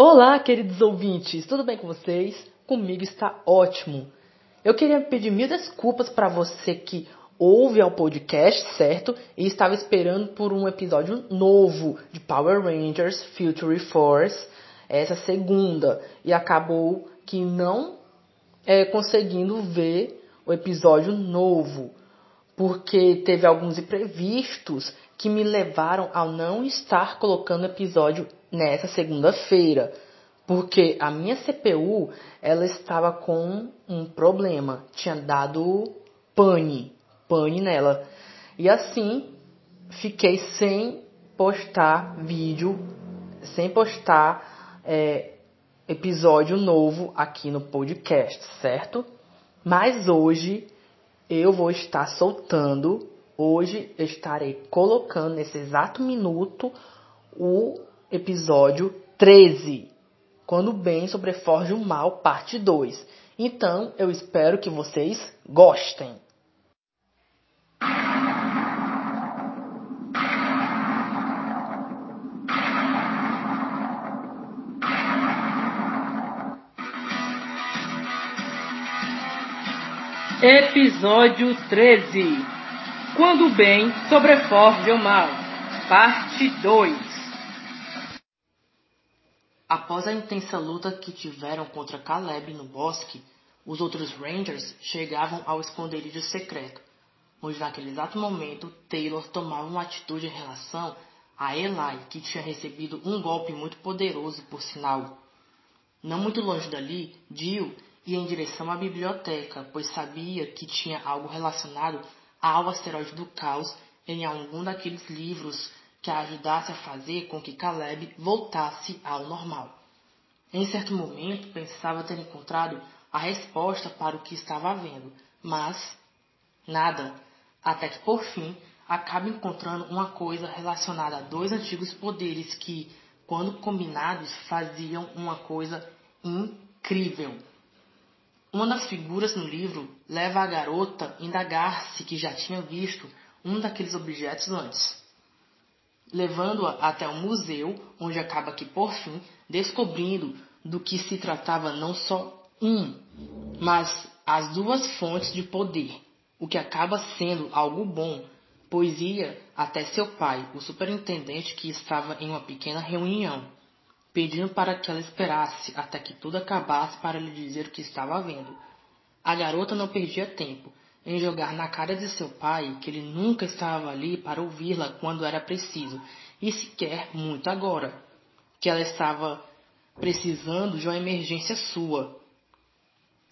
Olá, queridos ouvintes, tudo bem com vocês? Comigo está ótimo. Eu queria pedir mil desculpas para você que ouve ao podcast, certo? E estava esperando por um episódio novo de Power Rangers Future Force, essa segunda, e acabou que não é, conseguindo ver o episódio novo, porque teve alguns imprevistos que me levaram a não estar colocando episódio nessa segunda-feira, porque a minha CPU ela estava com um problema, tinha dado pane, pane nela. E assim fiquei sem postar vídeo, sem postar é, episódio novo aqui no podcast, certo? Mas hoje eu vou estar soltando, hoje estarei colocando nesse exato minuto o episódio 13, quando o bem sobreforge o mal, parte 2. Então, eu espero que vocês gostem. Episódio 13 Quando o bem sobreforge o mal, parte 2 Após a intensa luta que tiveram contra Caleb no bosque, os outros Rangers chegavam ao esconderijo secreto, onde naquele exato momento Taylor tomava uma atitude em relação a Eli, que tinha recebido um golpe muito poderoso, por sinal. Não muito longe dali, Jill ia em direção à biblioteca, pois sabia que tinha algo relacionado ao asteroide do caos em algum daqueles livros que a ajudasse a fazer com que Caleb voltasse ao normal. Em certo momento, pensava ter encontrado a resposta para o que estava vendo, mas nada, até que por fim acaba encontrando uma coisa relacionada a dois antigos poderes que, quando combinados, faziam uma coisa incrível. Uma das figuras no livro leva a garota a indagar-se que já tinha visto um daqueles objetos antes levando-a até o museu, onde acaba que, por fim, descobrindo do que se tratava não só um, mas as duas fontes de poder, o que acaba sendo algo bom, pois ia até seu pai, o superintendente que estava em uma pequena reunião, pedindo para que ela esperasse até que tudo acabasse para lhe dizer o que estava vendo. A garota não perdia tempo em jogar na cara de seu pai que ele nunca estava ali para ouvi-la quando era preciso, e sequer muito agora, que ela estava precisando de uma emergência sua.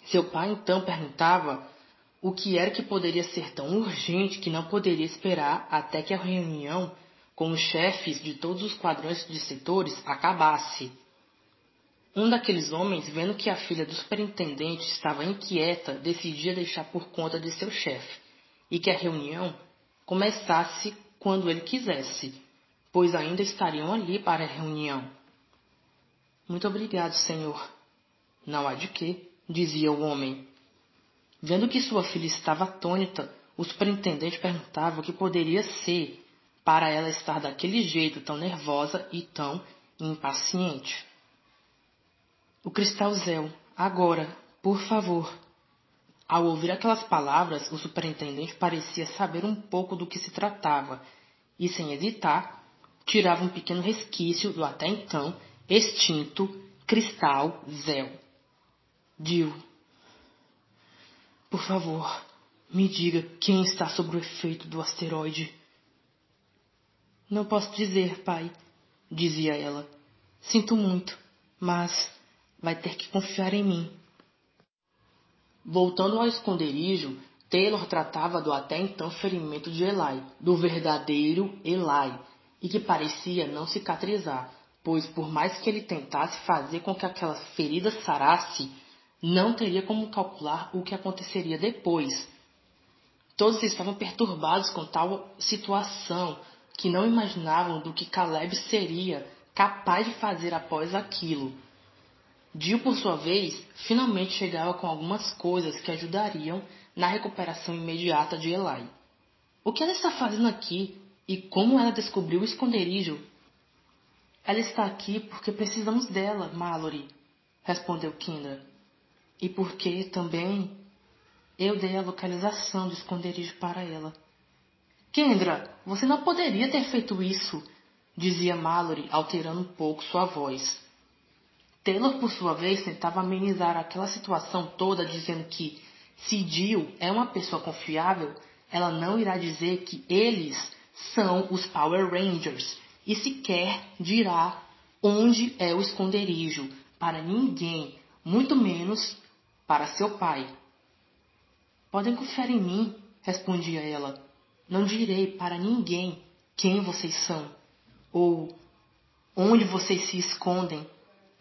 Seu pai então perguntava o que era que poderia ser tão urgente que não poderia esperar até que a reunião com os chefes de todos os quadrantes de setores acabasse. Um daqueles homens, vendo que a filha do superintendente estava inquieta, decidia deixar por conta de seu chefe e que a reunião começasse quando ele quisesse, pois ainda estariam ali para a reunião. Muito obrigado, senhor. Não há de quê, dizia o homem. Vendo que sua filha estava atônita, o superintendente perguntava o que poderia ser para ela estar daquele jeito tão nervosa e tão impaciente. O cristal Zel, agora, por favor. Ao ouvir aquelas palavras, o superintendente parecia saber um pouco do que se tratava e, sem hesitar, tirava um pequeno resquício do até então extinto cristal Zel. Dio, por favor, me diga quem está sob o efeito do asteroide. Não posso dizer, pai, dizia ela. Sinto muito, mas vai ter que confiar em mim. Voltando ao esconderijo, Taylor tratava do até então ferimento de Eli, do verdadeiro Eli, e que parecia não cicatrizar, pois por mais que ele tentasse fazer com que aquela ferida sarasse, não teria como calcular o que aconteceria depois. Todos estavam perturbados com tal situação que não imaginavam do que Caleb seria capaz de fazer após aquilo. Jill, por sua vez, finalmente chegava com algumas coisas que ajudariam na recuperação imediata de Eli. O que ela está fazendo aqui e como ela descobriu o esconderijo? Ela está aqui porque precisamos dela, Mallory, respondeu Kendra. E porque também eu dei a localização do esconderijo para ela. Kendra, você não poderia ter feito isso, dizia Mallory, alterando um pouco sua voz. Taylor, por sua vez, tentava amenizar aquela situação toda, dizendo que, se Jill é uma pessoa confiável, ela não irá dizer que eles são os Power Rangers e sequer dirá onde é o esconderijo para ninguém, muito menos para seu pai. Podem confiar em mim, respondia ela. Não direi para ninguém quem vocês são ou onde vocês se escondem,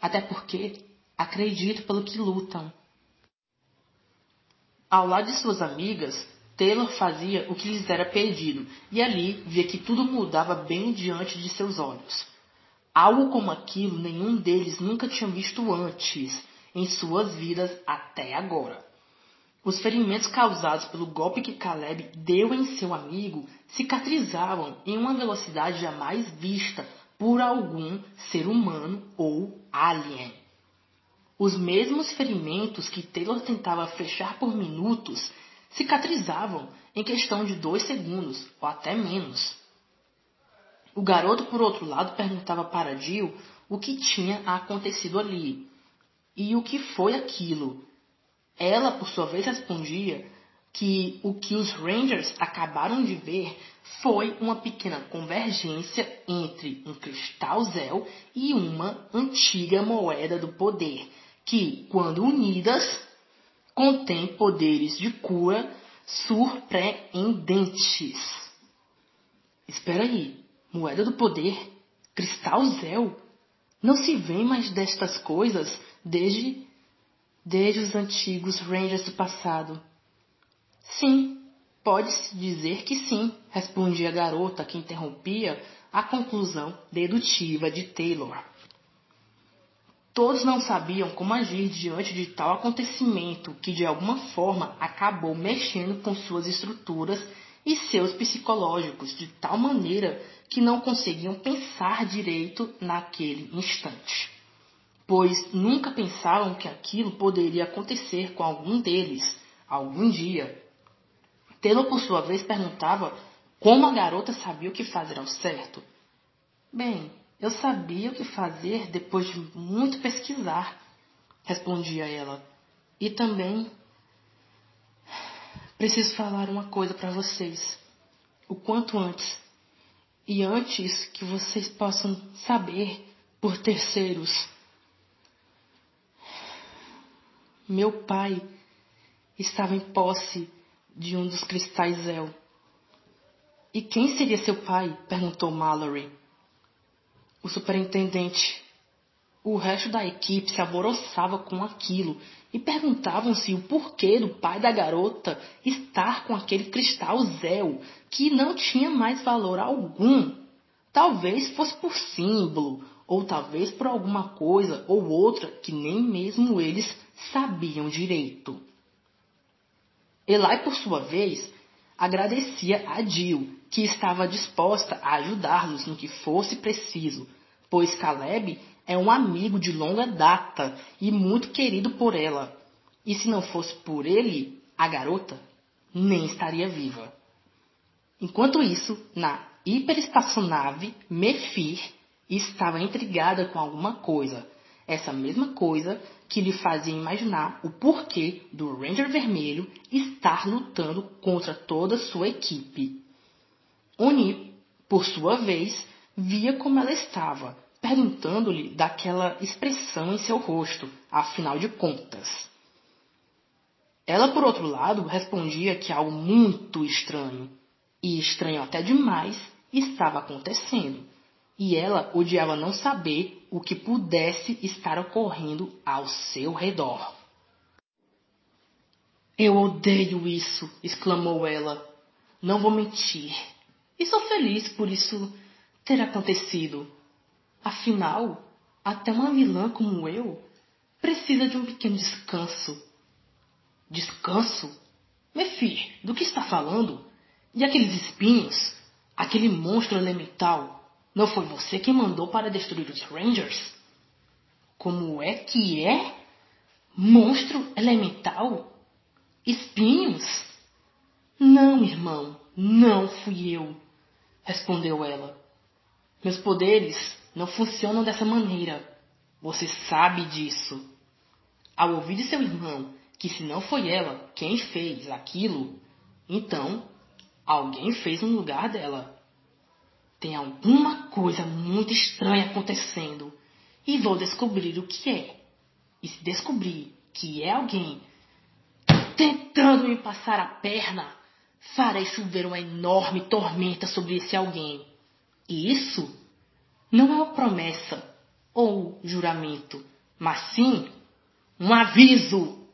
até porque acredito pelo que lutam. Ao lado de suas amigas, Taylor fazia o que lhes era pedido, e ali via que tudo mudava bem diante de seus olhos. Algo como aquilo nenhum deles nunca tinha visto antes em suas vidas até agora. Os ferimentos causados pelo golpe que Caleb deu em seu amigo cicatrizavam em uma velocidade jamais vista por algum ser humano ou alien. Os mesmos ferimentos que Taylor tentava fechar por minutos cicatrizavam em questão de dois segundos, ou até menos. O garoto, por outro lado, perguntava para Jill o que tinha acontecido ali e o que foi aquilo. Ela, por sua vez, respondia que o que os Rangers acabaram de ver foi uma pequena convergência entre um cristal Zel e uma antiga moeda do poder, que, quando unidas, contém poderes de cura surpreendentes. Espera aí, moeda do poder, cristal Zel. Não se vê mais destas coisas desde desde os antigos Rangers do passado. Sim, pode-se dizer que sim, respondia a garota que interrompia a conclusão dedutiva de Taylor. Todos não sabiam como agir diante de tal acontecimento que de alguma forma acabou mexendo com suas estruturas e seus psicológicos de tal maneira que não conseguiam pensar direito naquele instante. Pois nunca pensaram que aquilo poderia acontecer com algum deles algum dia. Taylor, por sua vez, perguntava como a garota sabia o que fazer ao certo. Bem, eu sabia o que fazer depois de muito pesquisar, respondia ela. E também preciso falar uma coisa para vocês, o quanto antes. E antes que vocês possam saber por terceiros. Meu pai estava em posse de um dos cristais Zel. E quem seria seu pai? perguntou Mallory o superintendente. O resto da equipe se alvoroçava com aquilo e perguntavam-se o porquê do pai da garota estar com aquele cristal Zéu que não tinha mais valor algum. Talvez fosse por símbolo, ou talvez por alguma coisa ou outra que nem mesmo eles sabiam direito. Eli, por sua vez, agradecia a Jill, que estava disposta a ajudá-los no que fosse preciso, pois Caleb é um amigo de longa data e muito querido por ela. E se não fosse por ele, a garota nem estaria viva. Enquanto isso, na hiperespaçonave, Mephir estava intrigada com alguma coisa. Essa mesma coisa que lhe fazia imaginar o porquê do Ranger Vermelho estar lutando contra toda sua equipe. Oni, por sua vez, via como ela estava, perguntando-lhe daquela expressão em seu rosto, afinal de contas. Ela, por outro lado, respondia que algo muito estranho, e estranho até demais, estava acontecendo, e ela odiava não saber o que pudesse estar ocorrendo ao seu redor. Eu odeio isso, exclamou ela. Não vou mentir. E sou feliz por isso ter acontecido. Afinal, até uma vilã como eu precisa de um pequeno descanso. Descanso? Mefi, do que está falando? E aqueles espinhos? Aquele monstro elemental? Não foi você quem mandou para destruir os Rangers? Como é que é? Monstro elemental? Espinhos? Não, irmão, não fui eu, respondeu ela. Meus poderes não funcionam dessa maneira. Você sabe disso. Ao ouvir de seu irmão que se não foi ela quem fez aquilo, então alguém fez no lugar dela. Tem alguma coisa muito estranha acontecendo e vou descobrir o que é. E se descobrir que é alguém tentando me passar a perna, farei chover uma enorme tormenta sobre esse alguém. E isso não é uma promessa ou juramento, mas sim um aviso.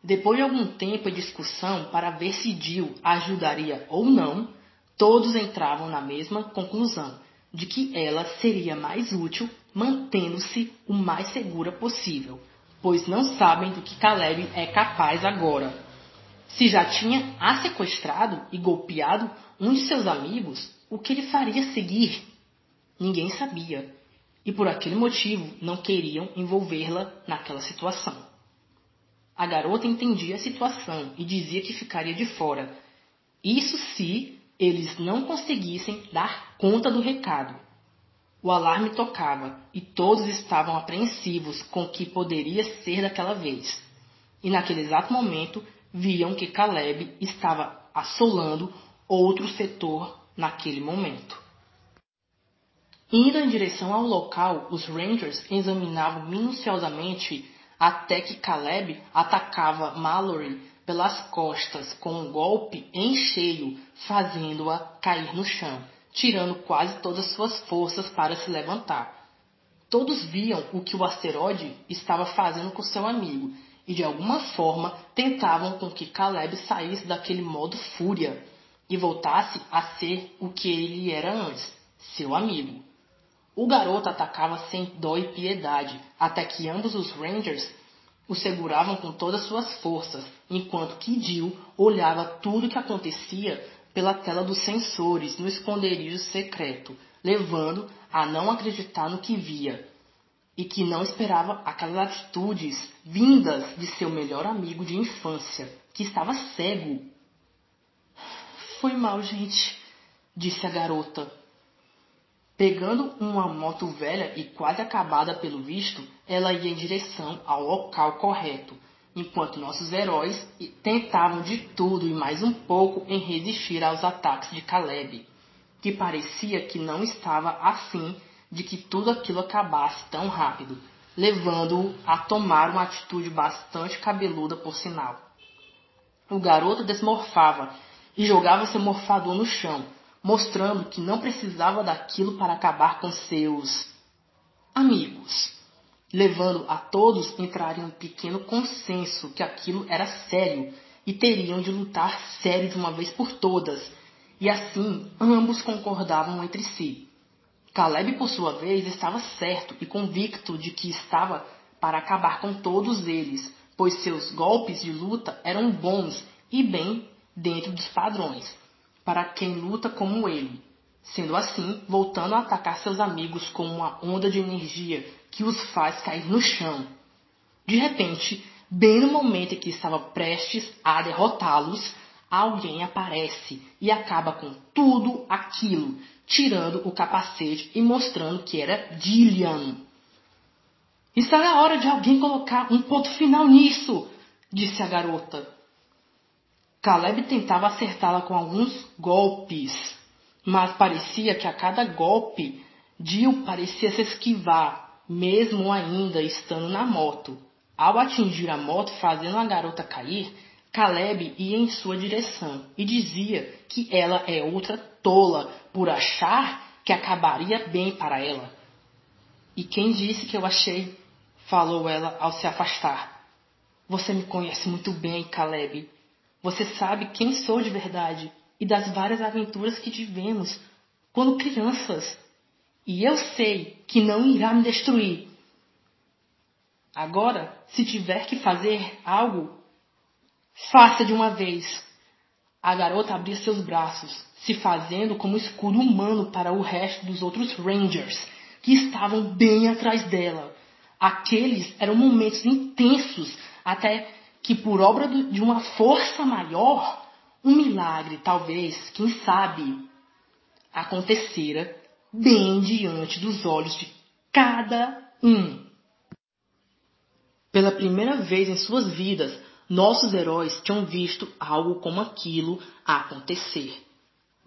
Depois de algum tempo de discussão para ver se Jill ajudaria ou não, todos entravam na mesma conclusão de que ela seria mais útil mantendo-se o mais segura possível, pois não sabem do que Caleb é capaz agora. Se já tinha a sequestrado e golpeado um de seus amigos, o que ele faria seguir? Ninguém sabia, e por aquele motivo não queriam envolvê-la naquela situação. A garota entendia a situação e dizia que ficaria de fora. Isso se eles não conseguissem dar conta do recado. O alarme tocava e todos estavam apreensivos com o que poderia ser daquela vez. E naquele exato momento viam que Caleb estava assolando outro setor naquele momento. Indo em direção ao local, os Rangers examinavam minuciosamente até que Caleb atacava Mallory pelas costas com um golpe em cheio, fazendo-a cair no chão, tirando quase todas suas forças para se levantar. Todos viam o que o asteroide estava fazendo com seu amigo e de alguma forma tentavam com que Caleb saísse daquele modo fúria e voltasse a ser o que ele era antes, seu amigo. O garoto atacava sem dó e piedade, até que ambos os Rangers o seguravam com todas suas forças, enquanto Jill olhava tudo o que acontecia pela tela dos sensores no esconderijo secreto, levando a não acreditar no que via e que não esperava aquelas atitudes vindas de seu melhor amigo de infância, que estava cego. Foi mal, gente, disse a garota, Pegando uma moto velha e quase acabada pelo visto, ela ia em direção ao local correto, enquanto nossos heróis tentavam de tudo e mais um pouco em resistir aos ataques de Caleb, que parecia que não estava afim de que tudo aquilo acabasse tão rápido, levando-o a tomar uma atitude bastante cabeluda por sinal. O garoto desmorfava e jogava seu morfador no chão, mostrando que não precisava daquilo para acabar com seus amigos, levando a todos a entrar em um pequeno consenso que aquilo era sério e teriam de lutar sério de uma vez por todas, e assim ambos concordavam entre si. Caleb, por sua vez, estava certo e convicto de que estava para acabar com todos eles, pois seus golpes de luta eram bons e bem dentro dos padrões para quem luta como ele, sendo assim, voltando a atacar seus amigos com uma onda de energia que os faz cair no chão. De repente, bem no momento em que estava prestes a derrotá-los, alguém aparece e acaba com tudo aquilo, tirando o capacete e mostrando que era Dillian. Está na hora de alguém colocar um ponto final nisso, disse a garota. Caleb tentava acertá-la com alguns golpes, mas parecia que a cada golpe Jill parecia se esquivar, mesmo ainda estando na moto. Ao atingir a moto, fazendo a garota cair, Caleb ia em sua direção e dizia que ela é outra tola por achar que acabaria bem para ela. E quem disse que eu achei? falou ela ao se afastar. Você me conhece muito bem, Caleb. Você sabe quem sou de verdade e das várias aventuras que tivemos quando crianças. E eu sei que não irá me destruir. Agora, se tiver que fazer algo, faça de uma vez. A garota abria seus braços, se fazendo como escudo humano para o resto dos outros Rangers, que estavam bem atrás dela. Aqueles eram momentos intensos, até que, por obra de uma força maior, um milagre, talvez, quem sabe, acontecera bem diante dos olhos de cada um. Pela primeira vez em suas vidas, nossos heróis tinham visto algo como aquilo acontecer.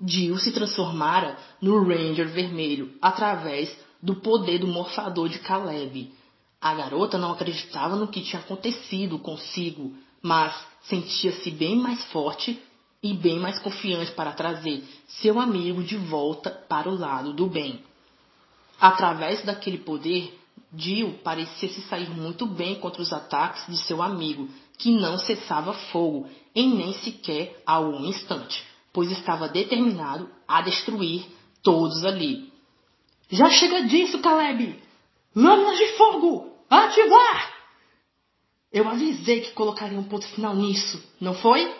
Jill se transformara no Ranger Vermelho através do poder do morfador de Caleb. A garota não acreditava no que tinha acontecido consigo, mas sentia-se bem mais forte e bem mais confiante para trazer seu amigo de volta para o lado do bem. Através daquele poder, Jill parecia se sair muito bem contra os ataques de seu amigo, que não cessava fogo em nem sequer a um instante, pois estava determinado a destruir todos ali. Já chega disso, Caleb! Lâminas de fogo! Ativar! Eu avisei que colocaria um ponto final nisso, não foi?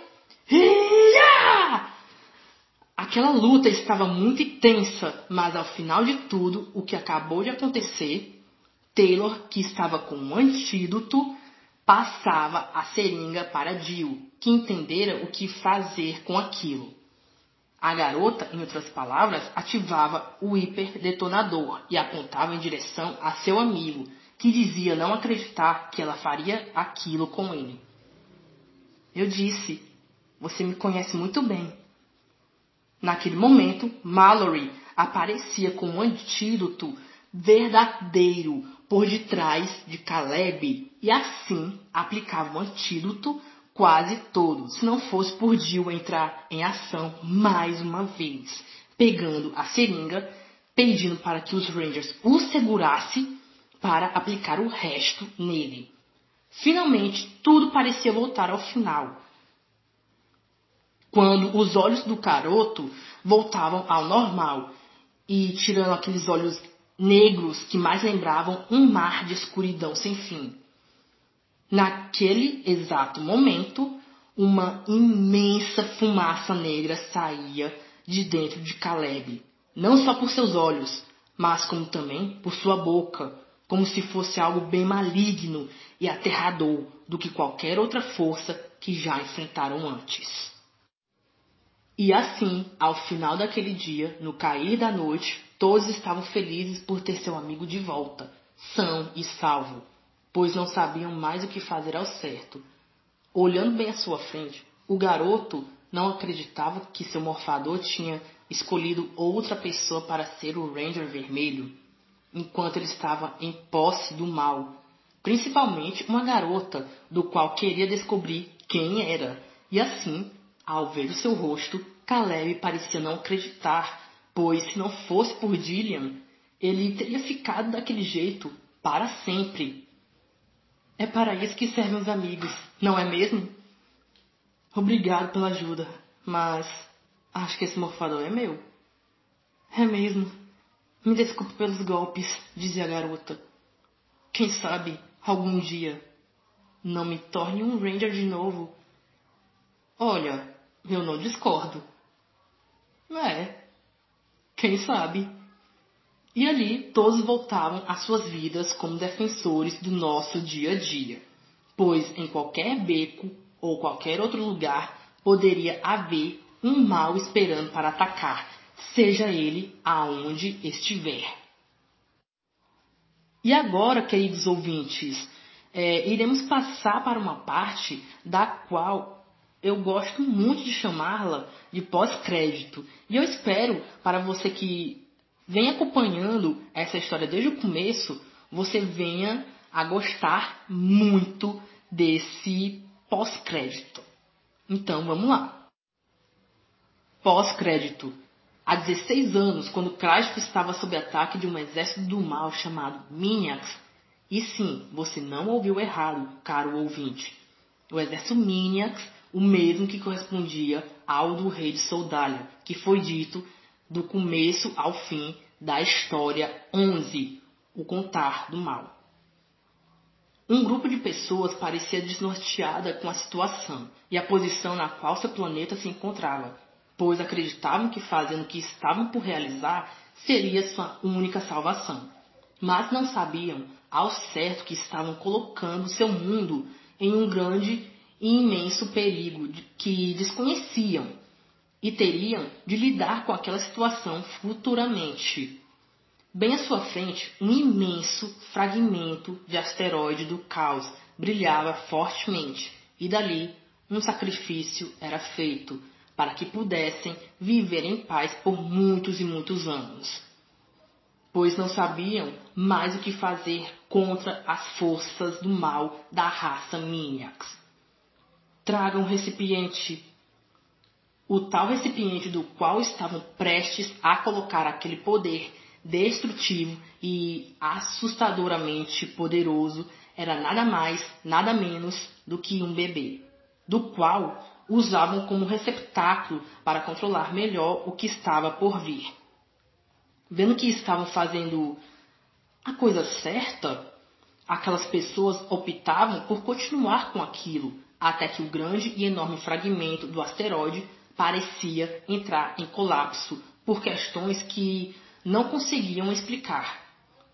Aquela luta estava muito intensa, mas ao final de tudo, o que acabou de acontecer, Taylor, que estava com um antídoto, passava a seringa para Jill, que entendera o que fazer com aquilo. A garota, em outras palavras, ativava o hiperdetonador e apontava em direção a seu amigo, que dizia não acreditar que ela faria aquilo com ele. Eu disse, você me conhece muito bem. Naquele momento, Mallory aparecia com um antídoto verdadeiro por detrás de Caleb e assim aplicava o antídoto quase todo, se não fosse por Jill entrar em ação mais uma vez, pegando a seringa, pedindo para que os Rangers o segurassem para aplicar o resto nele. Finalmente, tudo parecia voltar ao final. Quando os olhos do garoto voltavam ao normal e tirando aqueles olhos negros que mais lembravam um mar de escuridão sem fim. Naquele exato momento, uma imensa fumaça negra saía de dentro de Caleb, não só por seus olhos, mas como também por sua boca, como se fosse algo bem maligno e aterrador do que qualquer outra força que já enfrentaram antes. E assim, ao final daquele dia, no cair da noite, todos estavam felizes por ter seu amigo de volta, são e salvo, pois não sabiam mais o que fazer ao certo. Olhando bem à sua frente, o garoto não acreditava que seu morfador tinha escolhido outra pessoa para ser o Ranger Vermelho enquanto ele estava em posse do mal, principalmente uma garota do qual queria descobrir quem era. E assim, ao ver o seu rosto, Caleb parecia não acreditar, pois se não fosse por Dillian, ele teria ficado daquele jeito para sempre. É para isso que servem os amigos, não é mesmo? Obrigado pela ajuda, mas acho que esse morfador é meu. É mesmo. Me desculpe pelos golpes, dizia a garota. Quem sabe, algum dia, não me torne um Ranger de novo. Olha, eu não discordo. É, quem sabe? E ali todos voltavam às suas vidas como defensores do nosso dia a dia, pois em qualquer beco ou qualquer outro lugar poderia haver um mal esperando para atacar seja ele aonde estiver. E agora, queridos ouvintes, é, iremos passar para uma parte da qual eu gosto muito de chamá-la de pós-crédito. E eu espero, para você que vem acompanhando essa história desde o começo, você venha a gostar muito desse pós-crédito. Então vamos lá. Pós-crédito. Há 16 anos, quando Crasto estava sob ataque de um exército do mal chamado Miniax, e sim, você não ouviu errado, caro ouvinte. O exército Miniax, o mesmo que correspondia ao do rei de Soldália, que foi dito do começo ao fim da história 11, o contar do mal. Um grupo de pessoas parecia desnorteada com a situação e a posição na qual seu planeta se encontrava, pois acreditavam que fazendo o que estavam por realizar seria sua única salvação. Mas não sabiam ao certo que estavam colocando seu mundo em um grande e imenso perigo que desconheciam e teriam de lidar com aquela situação futuramente. Bem à sua frente, um imenso fragmento de asteroide do caos brilhava fortemente, e dali um sacrifício era feito para que pudessem viver em paz por muitos e muitos anos. Pois não sabiam mais o que fazer contra as forças do mal da raça Miniax. Traga um recipiente. O tal recipiente do qual estavam prestes a colocar aquele poder destrutivo e assustadoramente poderoso era nada mais, nada menos do que um bebê, do qual usavam como receptáculo para controlar melhor o que estava por vir. Vendo que estavam fazendo a coisa certa, aquelas pessoas optavam por continuar com aquilo, até que o grande e enorme fragmento do asteroide parecia entrar em colapso por questões que não conseguiam explicar.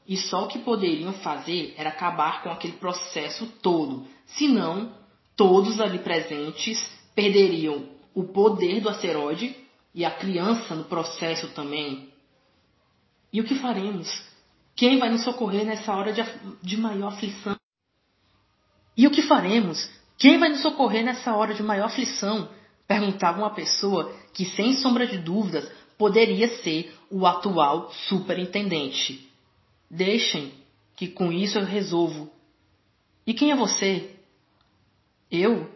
E só o que poderiam fazer era acabar com aquele processo todo, senão todos ali presentes perderiam o poder do asteroide e a criança no processo também. E o que faremos? Quem vai nos socorrer nessa hora de, de maior aflição? E o que faremos? Quem vai nos socorrer nessa hora de maior aflição? Perguntava uma pessoa que, sem sombra de dúvidas, poderia ser o atual superintendente. Deixem que com isso eu resolvo. E quem é você? Eu?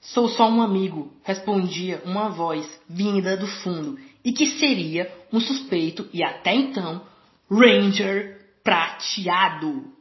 Sou só um amigo, respondia uma voz vinda do fundo, e que seria um suspeito e até então Ranger prateado.